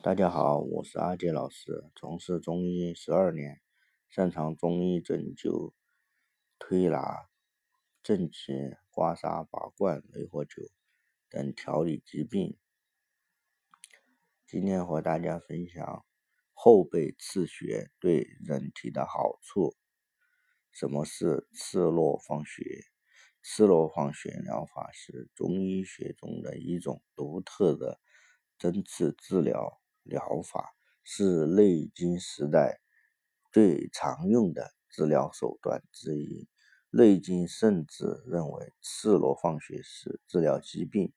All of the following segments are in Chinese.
大家好，我是阿杰老师，从事中医十二年，擅长中医针灸、推拿、正气、刮痧、拔罐、雷火灸等调理疾病。今天和大家分享后背刺穴对人体的好处。什么是刺络放血？刺络放血疗法是中医学中的一种独特的针刺治疗。疗法是《内经》时代最常用的治疗手段之一，《内经》甚至认为刺络放血是治疗疾病、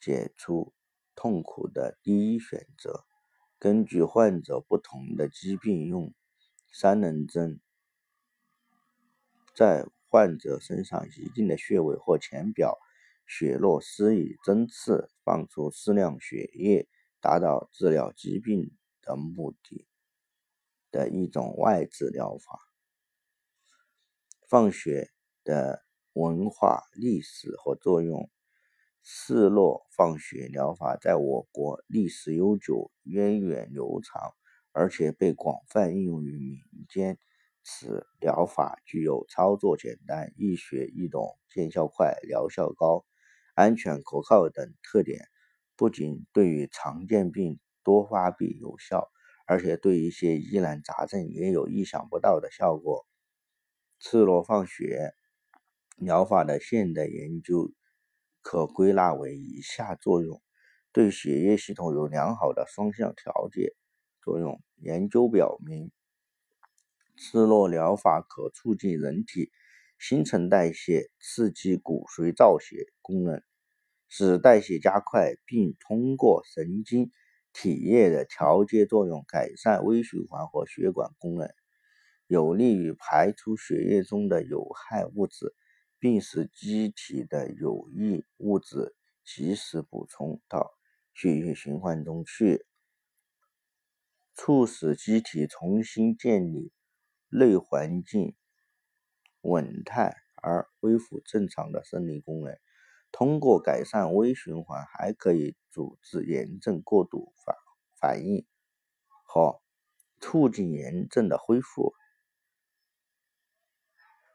解除痛苦的第一选择。根据患者不同的疾病，用三棱针在患者身上一定的穴位或浅表血络施以针刺，放出适量血液。达到治疗疾病的目的的一种外治疗法。放血的文化历史和作用，刺络放血疗法在我国历史悠久、源远流长，而且被广泛应用于民间。此疗法具有操作简单、易学易懂、见效快、疗效高、安全可靠等特点。不仅对于常见病多发病有效，而且对一些疑难杂症也有意想不到的效果。赤裸放血疗法的现代研究可归纳为以下作用：对血液系统有良好的双向调节作用。研究表明，赤裸疗法可促进人体新陈代谢，刺激骨髓造血功能。使代谢加快，并通过神经体液的调节作用改善微循环和血管功能，有利于排出血液中的有害物质，并使机体的有益物质及时补充到血液循环中去，促使机体重新建立内环境稳态而恢复正常的生理功能。通过改善微循环，还可以阻止炎症过度反反应和促进炎症的恢复。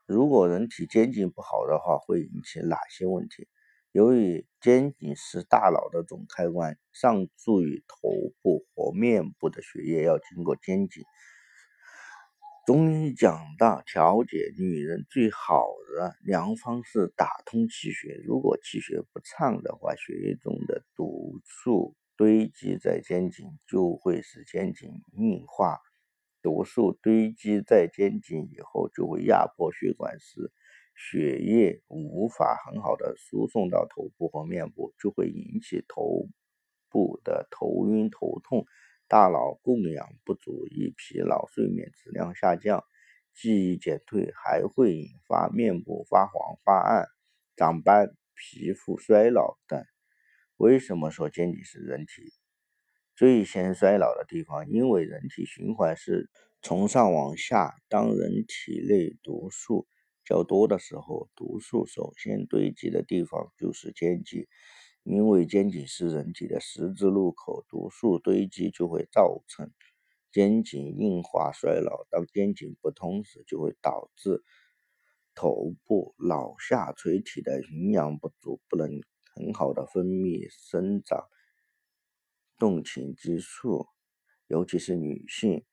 如果人体肩颈不好的话，会引起哪些问题？由于肩颈是大脑的总开关，上注于头部和面部的血液要经过肩颈。中医讲到调节女人最好的良方是打通气血。如果气血不畅的话，血液中的毒素堆积在肩颈，就会使肩颈硬化。毒素堆积在肩颈以后，就会压迫血管，使血液无法很好的输送到头部和面部，就会引起头部的头晕头痛。大脑供氧不足，易疲劳，睡眠质量下降，记忆减退，还会引发面部发黄、发暗、长斑、皮肤衰老等。为什么说肩颈是人体最先衰老的地方？因为人体循环是从上往下，当人体内毒素较多的时候，毒素首先堆积的地方就是肩颈。因为肩颈是人体的十字路口，毒素堆积就会造成肩颈硬化衰老。当肩颈不通时，就会导致头部脑下垂体的营养不足，不能很好的分泌生长动情激素，尤其是女性，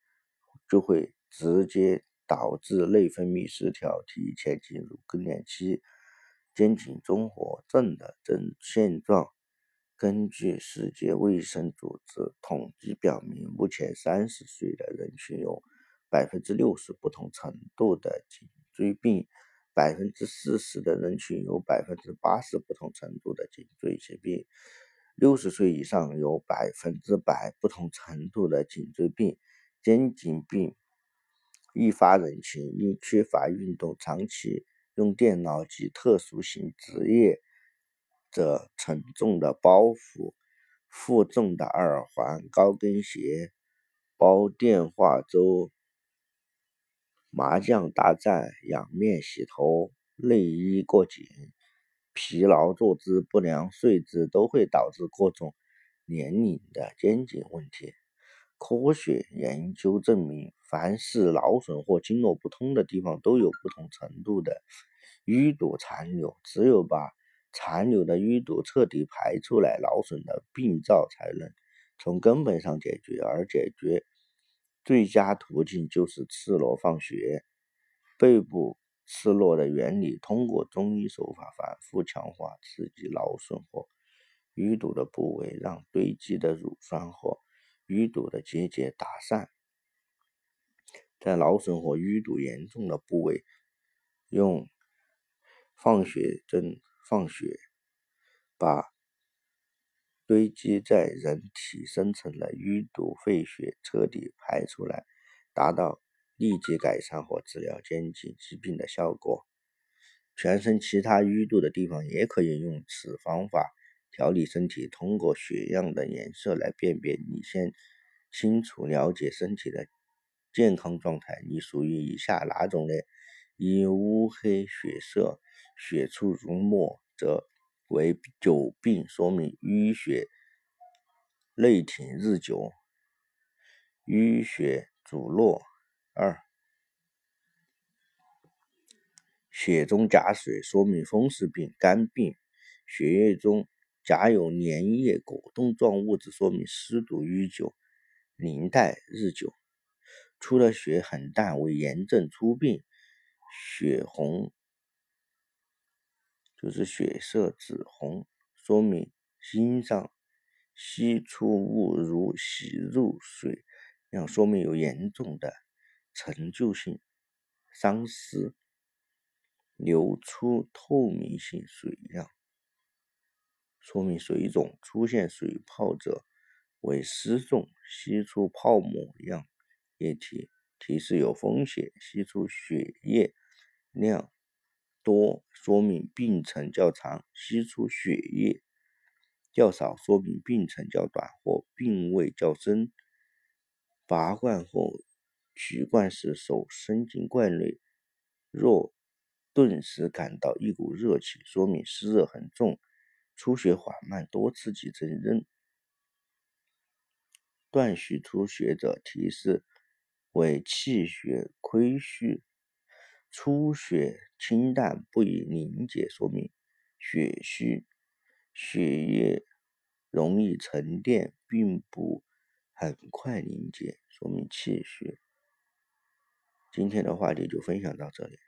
就会直接导致内分泌失调，提前进入更年期。肩颈综合症的症现状，根据世界卫生组织统计表明，目前三十岁的人群有百分之六十不同程度的颈椎病，百分之四十的人群有百分之八十不同程度的颈椎疾病，六十岁以上有百分之百不同程度的颈椎病。肩颈病易发人群因缺乏运动，长期。用电脑及特殊性职业者沉重的包袱、负重的耳环、高跟鞋、煲电话粥、麻将大战、仰面洗头、内衣过紧、疲劳坐姿不良、睡姿，都会导致各种年龄的肩颈问题。科学研究证明，凡是劳损或经络不通的地方，都有不同程度的淤堵残留。只有把残留的淤堵彻底排出来，劳损的病灶才能从根本上解决。而解决最佳途径就是刺络放血。背部刺络的原理，通过中医手法反复强化，刺激劳损或淤堵的部位，让堆积的乳酸和淤堵的结节打散，在劳损或淤堵严重的部位，用放血针放血，把堆积在人体深层的淤堵废血彻底排出来，达到立即改善或治疗肩颈疾病的效果。全身其他淤堵的地方也可以用此方法。调理身体，通过血样的颜色来辨别。你先清楚了解身体的健康状态，你属于以下哪种呢？一、乌黑血色，血出如墨，则为久病，说明淤血内停日久，淤血阻络。二、血中夹水，说明风湿病、肝病，血液中。夹有粘液、果冻状物质，说明湿毒淤久、凝带日久。出的血很淡，为炎症初病。血红就是血色紫红，说明心脏吸出物如洗入水，样说明有严重的陈旧性伤湿。流出透明性水样。说明水肿出现水泡者为湿重，吸出泡沫样液体，提示有风险；吸出血液量多，说明病程较长；吸出血液较少，说明病程较短或病位较深。拔罐后取罐时，手伸进罐内，若顿时感到一股热气，说明湿热很重。出血缓慢，多刺激针扔。断续出血者提示为气血亏虚，出血清淡不易凝结，说明血虚，血液容易沉淀，并不很快凝结，说明气虚。今天的话题就分享到这里。